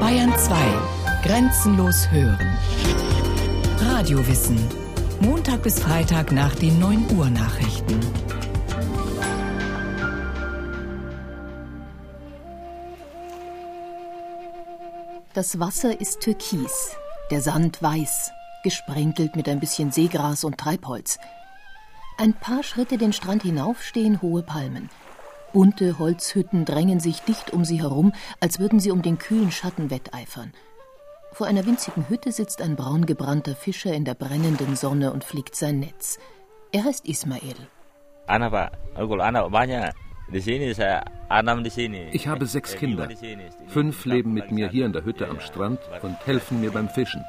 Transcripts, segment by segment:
Bayern 2. Grenzenlos hören. Radiowissen. Montag bis Freitag nach den 9 Uhr Nachrichten. Das Wasser ist türkis, der Sand weiß, gesprenkelt mit ein bisschen Seegras und Treibholz. Ein paar Schritte den Strand hinauf stehen hohe Palmen. Bunte Holzhütten drängen sich dicht um sie herum, als würden sie um den kühlen Schatten wetteifern. Vor einer winzigen Hütte sitzt ein braungebrannter Fischer in der brennenden Sonne und fliegt sein Netz. Er heißt Ismail. Ich habe sechs Kinder. Fünf leben mit mir hier in der Hütte am Strand und helfen mir beim Fischen.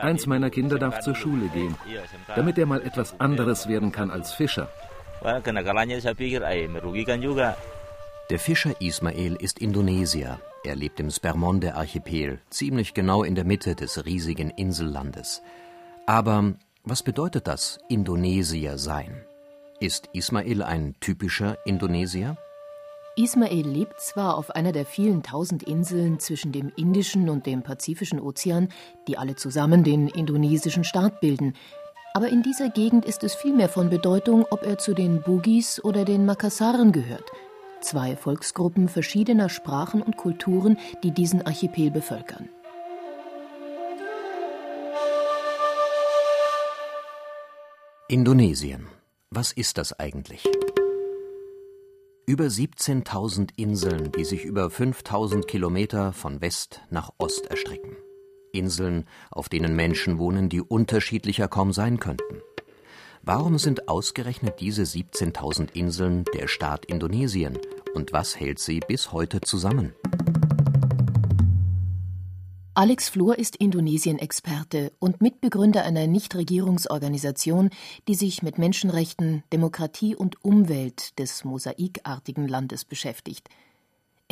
Eins meiner Kinder darf zur Schule gehen, damit er mal etwas anderes werden kann als Fischer. Der Fischer Ismail ist Indonesier. Er lebt im Spermonde-Archipel, ziemlich genau in der Mitte des riesigen Insellandes. Aber was bedeutet das, Indonesier sein? Ist Ismail ein typischer Indonesier? Ismail lebt zwar auf einer der vielen tausend Inseln zwischen dem Indischen und dem Pazifischen Ozean, die alle zusammen den indonesischen Staat bilden, aber in dieser Gegend ist es vielmehr von Bedeutung, ob er zu den Bugis oder den Makassaren gehört. Zwei Volksgruppen verschiedener Sprachen und Kulturen, die diesen Archipel bevölkern. Indonesien. Was ist das eigentlich? Über 17.000 Inseln, die sich über 5.000 Kilometer von West nach Ost erstrecken. Inseln, auf denen Menschen wohnen, die unterschiedlicher kaum sein könnten. Warum sind ausgerechnet diese 17.000 Inseln der Staat Indonesien und was hält sie bis heute zusammen? Alex Flor ist Indonesien-Experte und Mitbegründer einer Nichtregierungsorganisation, die sich mit Menschenrechten, Demokratie und Umwelt des mosaikartigen Landes beschäftigt –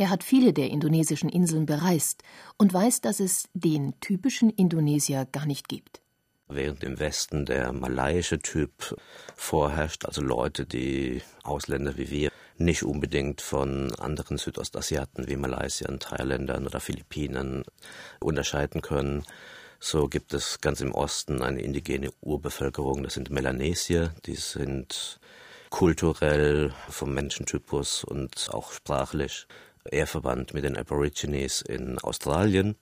er hat viele der indonesischen Inseln bereist und weiß, dass es den typischen Indonesier gar nicht gibt. Während im Westen der malaiische Typ vorherrscht, also Leute, die Ausländer wie wir nicht unbedingt von anderen Südostasiaten wie Malaysiern, Thailändern oder Philippinen unterscheiden können, so gibt es ganz im Osten eine indigene Urbevölkerung, das sind Melanesier, die sind kulturell vom Menschentypus und auch sprachlich eher verwandt mit den Aborigines in Australien.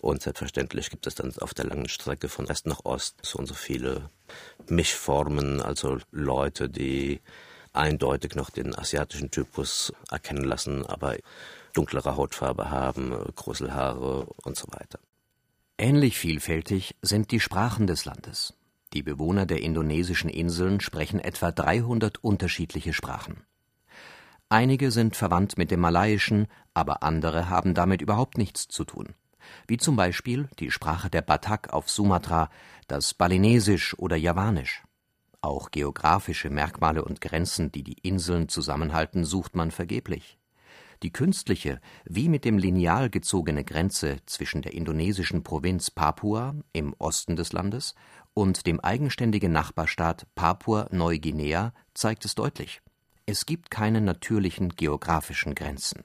Und selbstverständlich gibt es dann auf der langen Strecke von West nach Ost so und so viele Mischformen, also Leute, die eindeutig noch den asiatischen Typus erkennen lassen, aber dunklere Hautfarbe haben, große Haare und so weiter. Ähnlich vielfältig sind die Sprachen des Landes. Die Bewohner der indonesischen Inseln sprechen etwa 300 unterschiedliche Sprachen. Einige sind verwandt mit dem Malaiischen, aber andere haben damit überhaupt nichts zu tun. Wie zum Beispiel die Sprache der Batak auf Sumatra, das Balinesisch oder Javanisch. Auch geografische Merkmale und Grenzen, die die Inseln zusammenhalten, sucht man vergeblich. Die künstliche, wie mit dem Lineal gezogene Grenze zwischen der indonesischen Provinz Papua im Osten des Landes und dem eigenständigen Nachbarstaat Papua-Neuguinea zeigt es deutlich. Es gibt keine natürlichen geografischen Grenzen.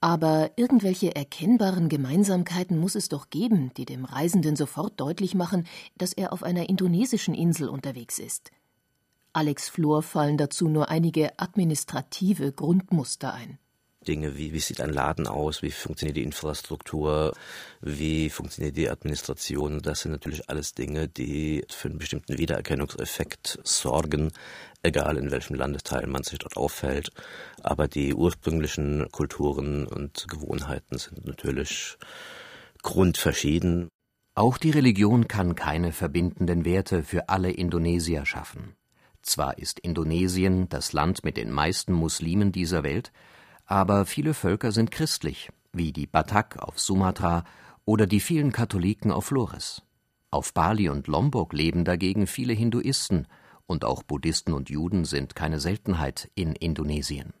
Aber irgendwelche erkennbaren Gemeinsamkeiten muss es doch geben, die dem Reisenden sofort deutlich machen, dass er auf einer indonesischen Insel unterwegs ist. Alex Flor fallen dazu nur einige administrative Grundmuster ein. Dinge wie, wie sieht ein Laden aus, wie funktioniert die Infrastruktur, wie funktioniert die Administration. Das sind natürlich alles Dinge, die für einen bestimmten Wiedererkennungseffekt sorgen, egal in welchem Landesteil man sich dort aufhält. Aber die ursprünglichen Kulturen und Gewohnheiten sind natürlich grundverschieden. Auch die Religion kann keine verbindenden Werte für alle Indonesier schaffen. Zwar ist Indonesien das Land mit den meisten Muslimen dieser Welt, aber viele Völker sind christlich, wie die Batak auf Sumatra oder die vielen Katholiken auf Flores. Auf Bali und Lombok leben dagegen viele Hinduisten, und auch Buddhisten und Juden sind keine Seltenheit in Indonesien.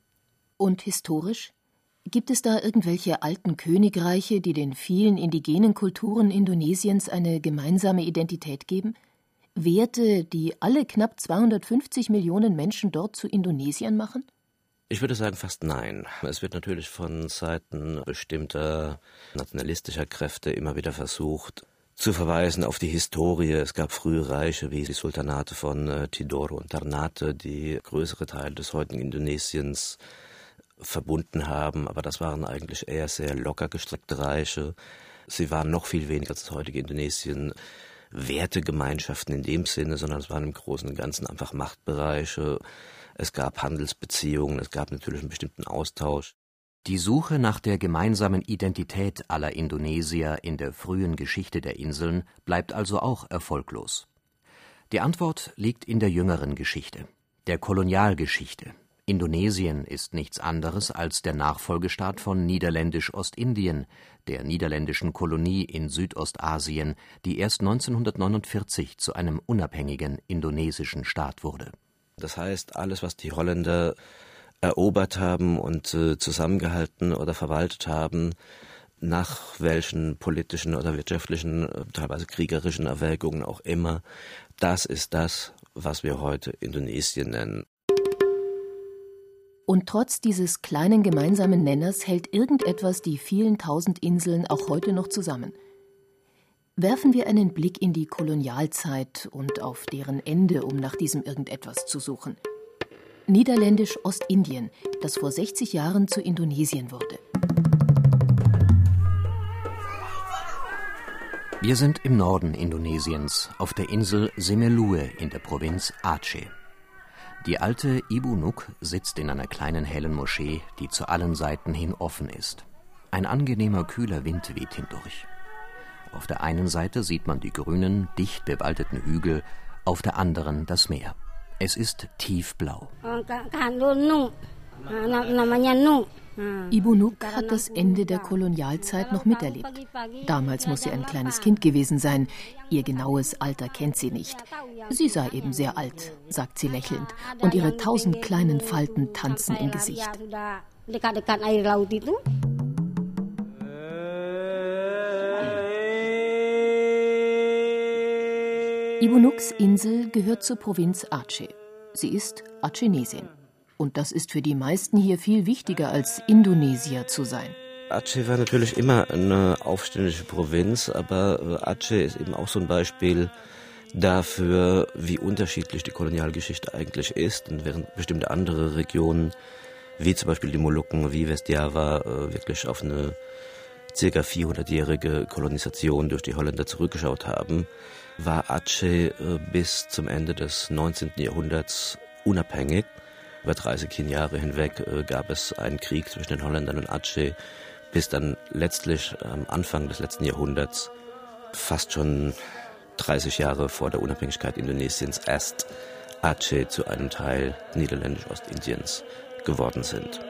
Und historisch? Gibt es da irgendwelche alten Königreiche, die den vielen indigenen Kulturen Indonesiens eine gemeinsame Identität geben? Werte, die alle knapp 250 Millionen Menschen dort zu Indonesiern machen? Ich würde sagen fast nein. Es wird natürlich von Seiten bestimmter nationalistischer Kräfte immer wieder versucht, zu verweisen auf die Historie. Es gab frühe Reiche wie die Sultanate von äh, Tidore und Ternate, die größere Teile des heutigen Indonesiens verbunden haben, aber das waren eigentlich eher sehr locker gestreckte Reiche. Sie waren noch viel weniger als das heutige Indonesien Wertegemeinschaften in dem Sinne, sondern es waren im Großen und Ganzen einfach Machtbereiche. Es gab Handelsbeziehungen, es gab natürlich einen bestimmten Austausch. Die Suche nach der gemeinsamen Identität aller Indonesier in der frühen Geschichte der Inseln bleibt also auch erfolglos. Die Antwort liegt in der jüngeren Geschichte, der Kolonialgeschichte. Indonesien ist nichts anderes als der Nachfolgestaat von Niederländisch-Ostindien, der niederländischen Kolonie in Südostasien, die erst 1949 zu einem unabhängigen indonesischen Staat wurde. Das heißt, alles, was die Holländer erobert haben und äh, zusammengehalten oder verwaltet haben, nach welchen politischen oder wirtschaftlichen, äh, teilweise kriegerischen Erwägungen auch immer, das ist das, was wir heute Indonesien nennen. Und trotz dieses kleinen gemeinsamen Nenners hält irgendetwas die vielen tausend Inseln auch heute noch zusammen. Werfen wir einen Blick in die Kolonialzeit und auf deren Ende, um nach diesem irgendetwas zu suchen. Niederländisch Ostindien, das vor 60 Jahren zu Indonesien wurde. Wir sind im Norden Indonesiens, auf der Insel Semeluwe in der Provinz Aceh. Die alte Ibu Nuk sitzt in einer kleinen hellen Moschee, die zu allen Seiten hin offen ist. Ein angenehmer kühler Wind weht hindurch. Auf der einen Seite sieht man die grünen, dicht bewaldeten Hügel, auf der anderen das Meer. Es ist tiefblau. Ibu Nuk hat das Ende der Kolonialzeit noch miterlebt. Damals muss sie ein kleines Kind gewesen sein. Ihr genaues Alter kennt sie nicht. Sie sei eben sehr alt, sagt sie lächelnd, und ihre tausend kleinen Falten tanzen im Gesicht. Ibunuks Insel gehört zur Provinz Aceh. Sie ist Acenesien. Und das ist für die meisten hier viel wichtiger als Indonesier zu sein. Aceh war natürlich immer eine aufständische Provinz, aber Aceh ist eben auch so ein Beispiel dafür, wie unterschiedlich die Kolonialgeschichte eigentlich ist. Und während bestimmte andere Regionen, wie zum Beispiel die Molukken, wie Westjava, äh, wirklich auf eine circa 400-jährige Kolonisation durch die Holländer zurückgeschaut haben, war Aceh äh, bis zum Ende des 19. Jahrhunderts unabhängig. Über 30 Jahre hinweg äh, gab es einen Krieg zwischen den Holländern und Aceh, bis dann letztlich am Anfang des letzten Jahrhunderts, fast schon 30 Jahre vor der Unabhängigkeit Indonesiens, erst Aceh zu einem Teil niederländisch-Ostindiens geworden sind.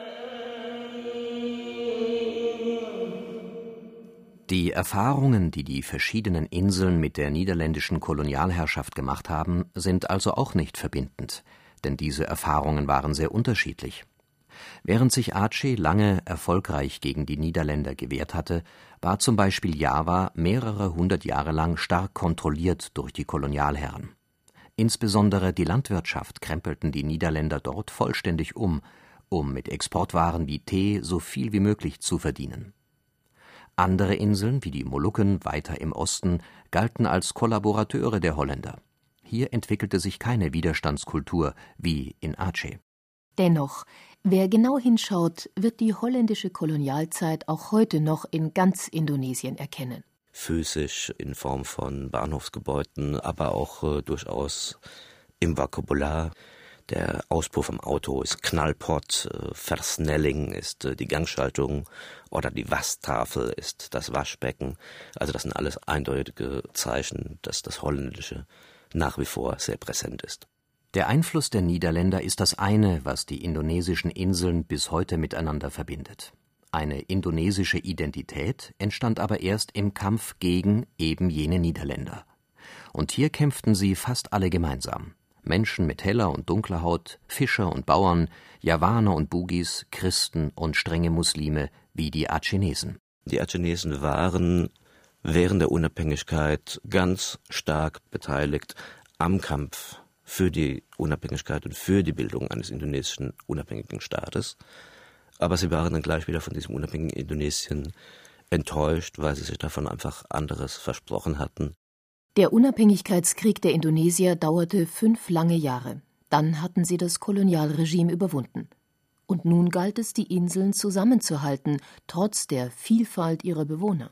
Die Erfahrungen, die die verschiedenen Inseln mit der niederländischen Kolonialherrschaft gemacht haben, sind also auch nicht verbindend, denn diese Erfahrungen waren sehr unterschiedlich. Während sich Aceh lange erfolgreich gegen die Niederländer gewehrt hatte, war zum Beispiel Java mehrere hundert Jahre lang stark kontrolliert durch die Kolonialherren. Insbesondere die Landwirtschaft krempelten die Niederländer dort vollständig um, um mit Exportwaren wie Tee so viel wie möglich zu verdienen. Andere Inseln, wie die Molukken weiter im Osten, galten als Kollaborateure der Holländer. Hier entwickelte sich keine Widerstandskultur wie in Aceh. Dennoch, wer genau hinschaut, wird die holländische Kolonialzeit auch heute noch in ganz Indonesien erkennen. Physisch in Form von Bahnhofsgebäuden, aber auch äh, durchaus im Vokabular. Der Auspuff vom Auto ist Knallpott, äh, Versnelling ist äh, die Gangschaltung oder die Wasstafel ist das Waschbecken. Also das sind alles eindeutige Zeichen, dass das Holländische nach wie vor sehr präsent ist. Der Einfluss der Niederländer ist das eine, was die indonesischen Inseln bis heute miteinander verbindet. Eine indonesische Identität entstand aber erst im Kampf gegen eben jene Niederländer. Und hier kämpften sie fast alle gemeinsam. Menschen mit heller und dunkler Haut, Fischer und Bauern, Javaner und Bugis, Christen und strenge Muslime wie die Achenesen. Die Achenesen waren während der Unabhängigkeit ganz stark beteiligt am Kampf für die Unabhängigkeit und für die Bildung eines indonesischen unabhängigen Staates. Aber sie waren dann gleich wieder von diesem unabhängigen Indonesien enttäuscht, weil sie sich davon einfach anderes versprochen hatten. Der Unabhängigkeitskrieg der Indonesier dauerte fünf lange Jahre. Dann hatten sie das Kolonialregime überwunden. Und nun galt es, die Inseln zusammenzuhalten, trotz der Vielfalt ihrer Bewohner.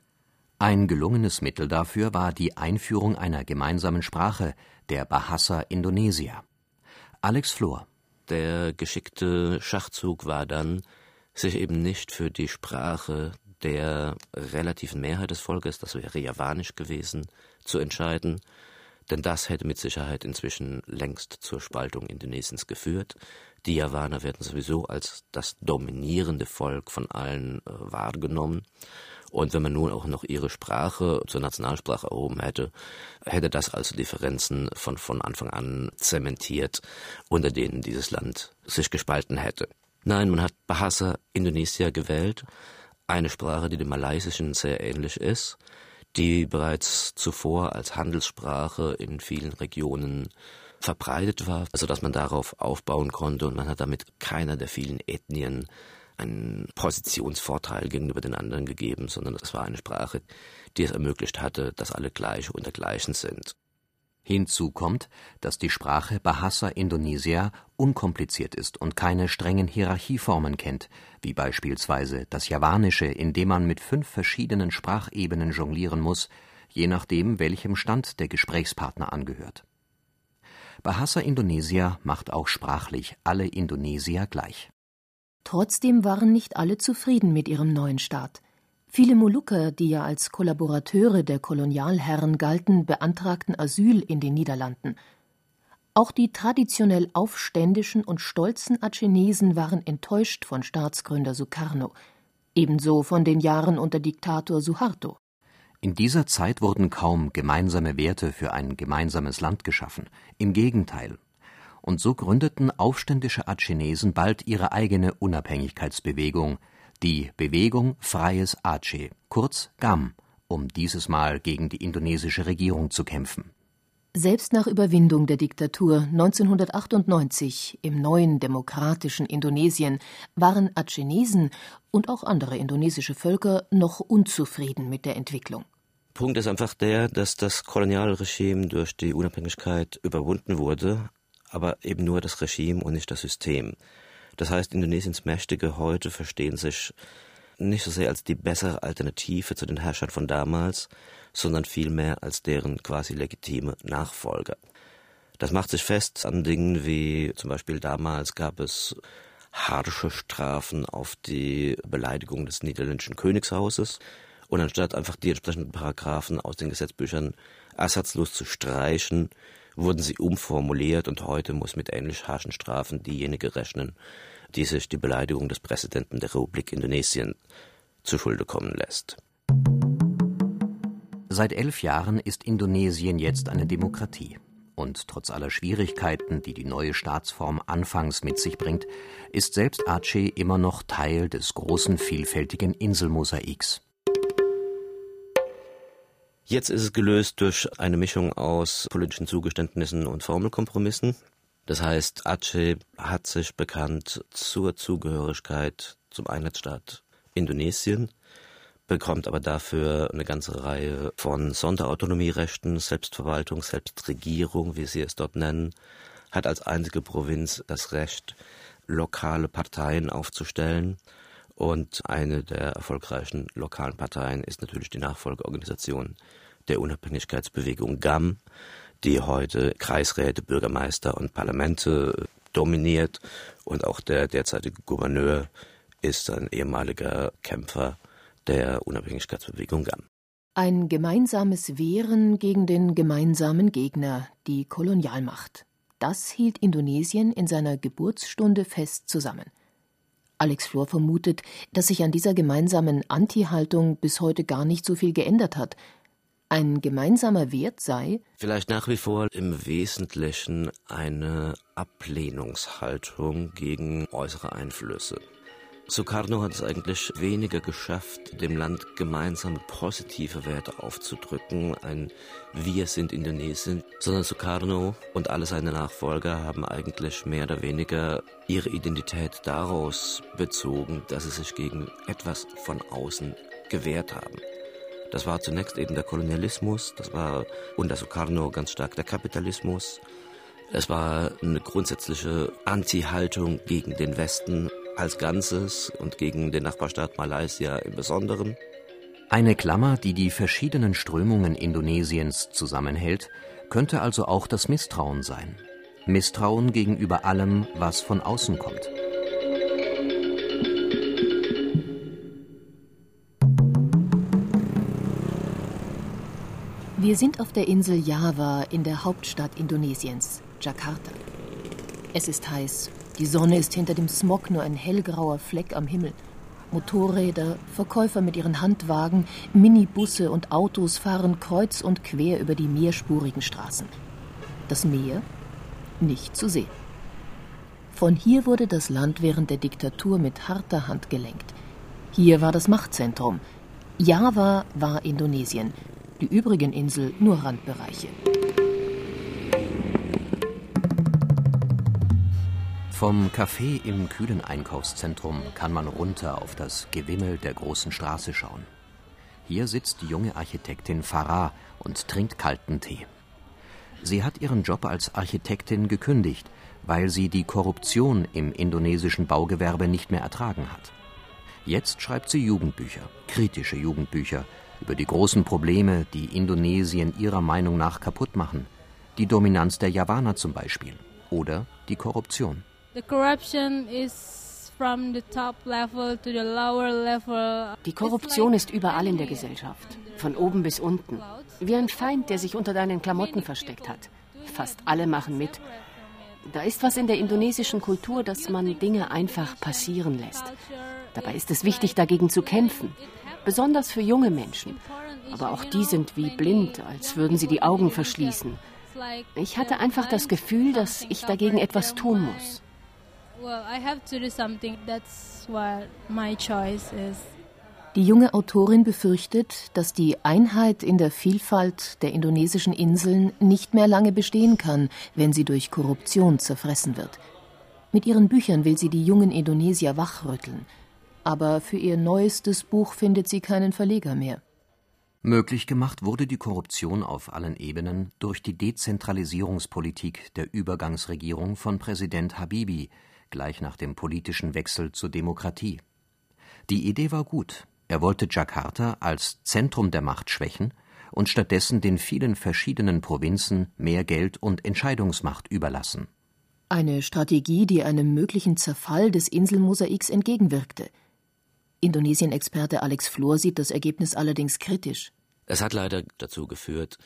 Ein gelungenes Mittel dafür war die Einführung einer gemeinsamen Sprache, der Bahasa Indonesia. Alex Flor. Der geschickte Schachzug war dann, sich eben nicht für die Sprache der relativen Mehrheit des Volkes, das wäre Javanisch gewesen, zu entscheiden, denn das hätte mit Sicherheit inzwischen längst zur Spaltung Indonesiens geführt. Die Javaner werden sowieso als das dominierende Volk von allen äh, wahrgenommen. Und wenn man nun auch noch ihre Sprache zur Nationalsprache erhoben hätte, hätte das also Differenzen von, von Anfang an zementiert, unter denen dieses Land sich gespalten hätte. Nein, man hat Bahasa Indonesia gewählt, eine Sprache, die dem Malaysischen sehr ähnlich ist, die bereits zuvor als Handelssprache in vielen Regionen verbreitet war, also dass man darauf aufbauen konnte und man hat damit keiner der vielen Ethnien einen Positionsvorteil gegenüber den anderen gegeben, sondern es war eine Sprache, die es ermöglicht hatte, dass alle gleich unter Gleichen sind. Hinzu kommt, dass die Sprache Bahasa Indonesia unkompliziert ist und keine strengen Hierarchieformen kennt, wie beispielsweise das Javanische, in dem man mit fünf verschiedenen Sprachebenen jonglieren muss, je nachdem, welchem Stand der Gesprächspartner angehört. Bahasa Indonesia macht auch sprachlich alle Indonesier gleich. Trotzdem waren nicht alle zufrieden mit ihrem neuen Staat. Viele Molukker, die ja als Kollaborateure der Kolonialherren galten, beantragten Asyl in den Niederlanden. Auch die traditionell aufständischen und stolzen Achenesen waren enttäuscht von Staatsgründer Sukarno, ebenso von den Jahren unter Diktator Suharto. In dieser Zeit wurden kaum gemeinsame Werte für ein gemeinsames Land geschaffen. Im Gegenteil, und so gründeten aufständische Achenesen bald ihre eigene Unabhängigkeitsbewegung, die Bewegung Freies Aceh, kurz GAM, um dieses Mal gegen die indonesische Regierung zu kämpfen. Selbst nach Überwindung der Diktatur 1998 im neuen demokratischen Indonesien waren Achenesen und auch andere indonesische Völker noch unzufrieden mit der Entwicklung. Punkt ist einfach der, dass das Kolonialregime durch die Unabhängigkeit überwunden wurde, aber eben nur das Regime und nicht das System. Das heißt, Indonesiens Mächtige heute verstehen sich nicht so sehr als die bessere Alternative zu den Herrschern von damals, sondern vielmehr als deren quasi legitime Nachfolger. Das macht sich fest an Dingen wie zum Beispiel damals gab es harsche Strafen auf die Beleidigung des niederländischen Königshauses. Und anstatt einfach die entsprechenden Paragraphen aus den Gesetzbüchern ersatzlos zu streichen, wurden sie umformuliert und heute muss mit ähnlich harschen Strafen diejenige rechnen, die sich die Beleidigung des Präsidenten der Republik Indonesien zu Schulde kommen lässt. Seit elf Jahren ist Indonesien jetzt eine Demokratie. Und trotz aller Schwierigkeiten, die die neue Staatsform anfangs mit sich bringt, ist selbst Aceh immer noch Teil des großen vielfältigen Inselmosaiks. Jetzt ist es gelöst durch eine Mischung aus politischen Zugeständnissen und Formelkompromissen. Das heißt, Aceh hat sich bekannt zur Zugehörigkeit zum Einheitsstaat Indonesien, bekommt aber dafür eine ganze Reihe von Sonderautonomierechten, Selbstverwaltung, Selbstregierung, wie sie es dort nennen, hat als einzige Provinz das Recht, lokale Parteien aufzustellen. Und eine der erfolgreichen lokalen Parteien ist natürlich die Nachfolgeorganisation der Unabhängigkeitsbewegung GAM, die heute Kreisräte, Bürgermeister und Parlamente dominiert. Und auch der derzeitige Gouverneur ist ein ehemaliger Kämpfer der Unabhängigkeitsbewegung GAM. Ein gemeinsames Wehren gegen den gemeinsamen Gegner, die Kolonialmacht. Das hielt Indonesien in seiner Geburtsstunde fest zusammen. Alex Flor vermutet, dass sich an dieser gemeinsamen Anti-Haltung bis heute gar nicht so viel geändert hat ein gemeinsamer Wert sei vielleicht nach wie vor im Wesentlichen eine Ablehnungshaltung gegen äußere Einflüsse. Sukarno hat es eigentlich weniger geschafft, dem Land gemeinsame positive Werte aufzudrücken, ein Wir sind Indonesien, sondern Sukarno und alle seine Nachfolger haben eigentlich mehr oder weniger ihre Identität daraus bezogen, dass sie sich gegen etwas von außen gewehrt haben. Das war zunächst eben der Kolonialismus, das war unter Sukarno ganz stark der Kapitalismus. Es war eine grundsätzliche Anti-Haltung gegen den Westen als Ganzes und gegen den Nachbarstaat Malaysia im Besonderen. Eine Klammer, die die verschiedenen Strömungen Indonesiens zusammenhält, könnte also auch das Misstrauen sein. Misstrauen gegenüber allem, was von außen kommt. Wir sind auf der Insel Java in der Hauptstadt Indonesiens, Jakarta. Es ist heiß, die Sonne ist hinter dem Smog nur ein hellgrauer Fleck am Himmel. Motorräder, Verkäufer mit ihren Handwagen, Minibusse und Autos fahren kreuz und quer über die mehrspurigen Straßen. Das Meer? Nicht zu sehen. Von hier wurde das Land während der Diktatur mit harter Hand gelenkt. Hier war das Machtzentrum. Java war Indonesien, die übrigen Insel nur Randbereiche. Vom Café im kühlen Einkaufszentrum kann man runter auf das Gewimmel der großen Straße schauen. Hier sitzt die junge Architektin Farah und trinkt kalten Tee. Sie hat ihren Job als Architektin gekündigt, weil sie die Korruption im indonesischen Baugewerbe nicht mehr ertragen hat. Jetzt schreibt sie Jugendbücher, kritische Jugendbücher, über die großen Probleme, die Indonesien ihrer Meinung nach kaputt machen. Die Dominanz der Javaner zum Beispiel oder die Korruption. Die Korruption ist überall in der Gesellschaft, von oben bis unten. Wie ein Feind, der sich unter deinen Klamotten versteckt hat. Fast alle machen mit. Da ist was in der indonesischen Kultur, dass man Dinge einfach passieren lässt. Dabei ist es wichtig, dagegen zu kämpfen. Besonders für junge Menschen. Aber auch die sind wie blind, als würden sie die Augen verschließen. Ich hatte einfach das Gefühl, dass ich dagegen etwas tun muss. Die junge Autorin befürchtet, dass die Einheit in der Vielfalt der indonesischen Inseln nicht mehr lange bestehen kann, wenn sie durch Korruption zerfressen wird. Mit ihren Büchern will sie die jungen Indonesier wachrütteln. Aber für ihr neuestes Buch findet sie keinen Verleger mehr. Möglich gemacht wurde die Korruption auf allen Ebenen durch die Dezentralisierungspolitik der Übergangsregierung von Präsident Habibi, gleich nach dem politischen Wechsel zur Demokratie. Die Idee war gut. Er wollte Jakarta als Zentrum der Macht schwächen und stattdessen den vielen verschiedenen Provinzen mehr Geld und Entscheidungsmacht überlassen. Eine Strategie, die einem möglichen Zerfall des Inselmosaiks entgegenwirkte. Indonesien-Experte Alex Flor sieht das Ergebnis allerdings kritisch. Es hat leider dazu geführt,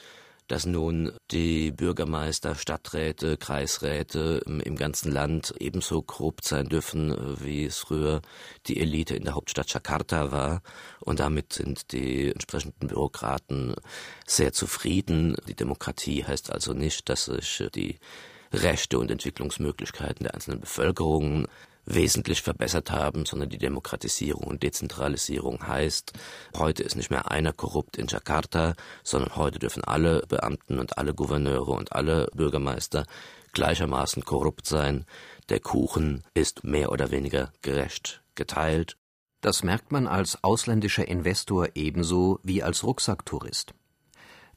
dass nun die Bürgermeister, Stadträte, Kreisräte im ganzen Land ebenso korrupt sein dürfen, äh, wie es früher die Elite in der Hauptstadt Jakarta war. Und damit sind die entsprechenden Bürokraten sehr zufrieden. Die Demokratie heißt also nicht, dass sich die Rechte und Entwicklungsmöglichkeiten der einzelnen Bevölkerung wesentlich verbessert haben, sondern die Demokratisierung und Dezentralisierung heißt, heute ist nicht mehr einer korrupt in Jakarta, sondern heute dürfen alle Beamten und alle Gouverneure und alle Bürgermeister gleichermaßen korrupt sein. Der Kuchen ist mehr oder weniger gerecht geteilt. Das merkt man als ausländischer Investor ebenso wie als Rucksacktourist.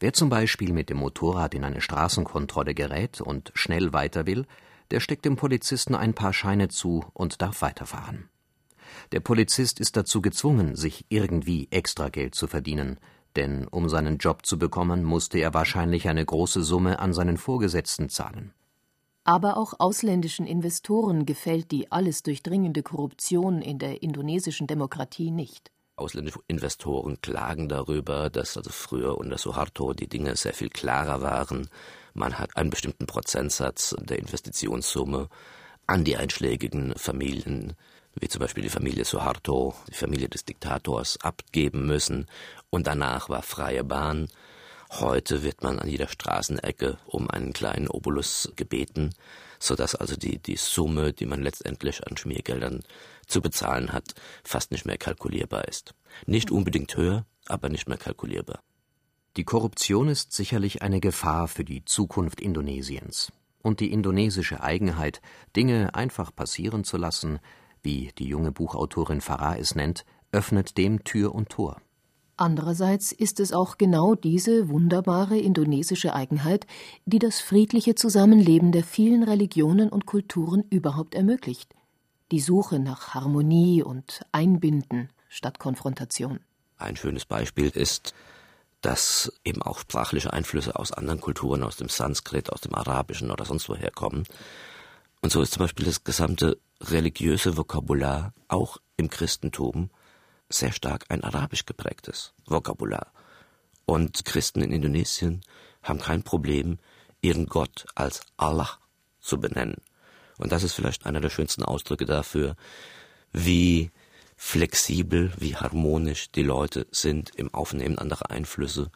Wer zum Beispiel mit dem Motorrad in eine Straßenkontrolle gerät und schnell weiter will, der steckt dem Polizisten ein paar Scheine zu und darf weiterfahren. Der Polizist ist dazu gezwungen, sich irgendwie Extrageld zu verdienen, denn um seinen Job zu bekommen, musste er wahrscheinlich eine große Summe an seinen Vorgesetzten zahlen. Aber auch ausländischen Investoren gefällt die alles durchdringende Korruption in der indonesischen Demokratie nicht. Ausländische Investoren klagen darüber, dass also früher unter Suharto die Dinge sehr viel klarer waren, man hat einen bestimmten Prozentsatz der Investitionssumme an die einschlägigen Familien, wie zum Beispiel die Familie Suharto, die Familie des Diktators, abgeben müssen. Und danach war freie Bahn. Heute wird man an jeder Straßenecke um einen kleinen Obolus gebeten, sodass also die, die Summe, die man letztendlich an Schmiergeldern zu bezahlen hat, fast nicht mehr kalkulierbar ist. Nicht unbedingt höher, aber nicht mehr kalkulierbar. Die Korruption ist sicherlich eine Gefahr für die Zukunft Indonesiens. Und die indonesische Eigenheit, Dinge einfach passieren zu lassen, wie die junge Buchautorin Farah es nennt, öffnet dem Tür und Tor. Andererseits ist es auch genau diese wunderbare indonesische Eigenheit, die das friedliche Zusammenleben der vielen Religionen und Kulturen überhaupt ermöglicht. Die Suche nach Harmonie und Einbinden statt Konfrontation. Ein schönes Beispiel ist, dass eben auch sprachliche Einflüsse aus anderen Kulturen, aus dem Sanskrit, aus dem Arabischen oder sonst woher kommen. Und so ist zum Beispiel das gesamte religiöse Vokabular auch im Christentum sehr stark ein arabisch geprägtes Vokabular. Und Christen in Indonesien haben kein Problem, ihren Gott als Allah zu benennen. Und das ist vielleicht einer der schönsten Ausdrücke dafür, wie flexibel, wie harmonisch die Leute sind im Aufnehmen anderer Einflüsse,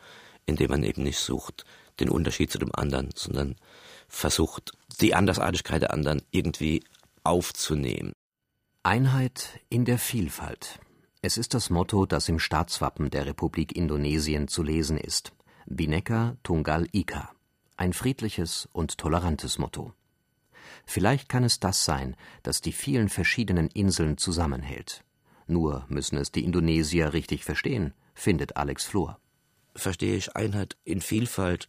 indem man eben nicht sucht, den Unterschied zu dem anderen, sondern versucht, die Andersartigkeit der anderen irgendwie aufzunehmen. Einheit in der Vielfalt. Es ist das Motto, das im Staatswappen der Republik Indonesien zu lesen ist. Bhinneka Tunggal Ika. Ein friedliches und tolerantes Motto. Vielleicht kann es das sein, das die vielen verschiedenen Inseln zusammenhält. Nur müssen es die Indonesier richtig verstehen, findet Alex Flor. Verstehe ich Einheit in Vielfalt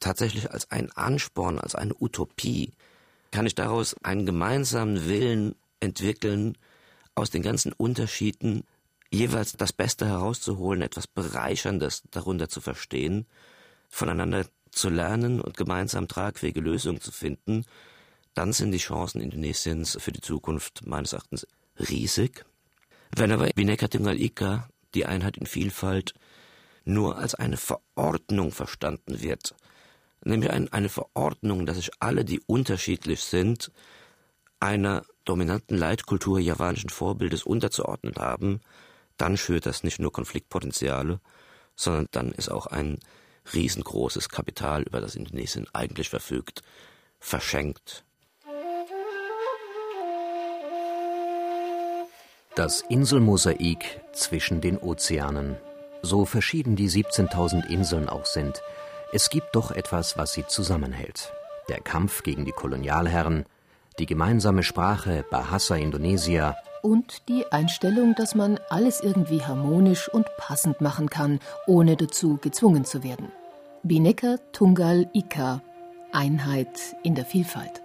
tatsächlich als einen Ansporn, als eine Utopie? Kann ich daraus einen gemeinsamen Willen entwickeln, aus den ganzen Unterschieden jeweils das Beste herauszuholen, etwas Bereicherndes darunter zu verstehen, voneinander zu lernen und gemeinsam tragfähige Lösungen zu finden, dann sind die Chancen Indonesiens für die Zukunft meines Erachtens riesig. Wenn aber Bhinneka Tunggal Ika, die Einheit in Vielfalt, nur als eine Verordnung verstanden wird, nämlich eine Verordnung, dass sich alle, die unterschiedlich sind, einer dominanten Leitkultur javanischen Vorbildes unterzuordnen haben, dann schürt das nicht nur Konfliktpotenziale, sondern dann ist auch ein riesengroßes Kapital, über das Indonesien eigentlich verfügt, verschenkt. Das Inselmosaik zwischen den Ozeanen. So verschieden die 17.000 Inseln auch sind, es gibt doch etwas, was sie zusammenhält. Der Kampf gegen die Kolonialherren, die gemeinsame Sprache Bahasa Indonesia und die Einstellung, dass man alles irgendwie harmonisch und passend machen kann, ohne dazu gezwungen zu werden. Bineka Tungal Ika Einheit in der Vielfalt.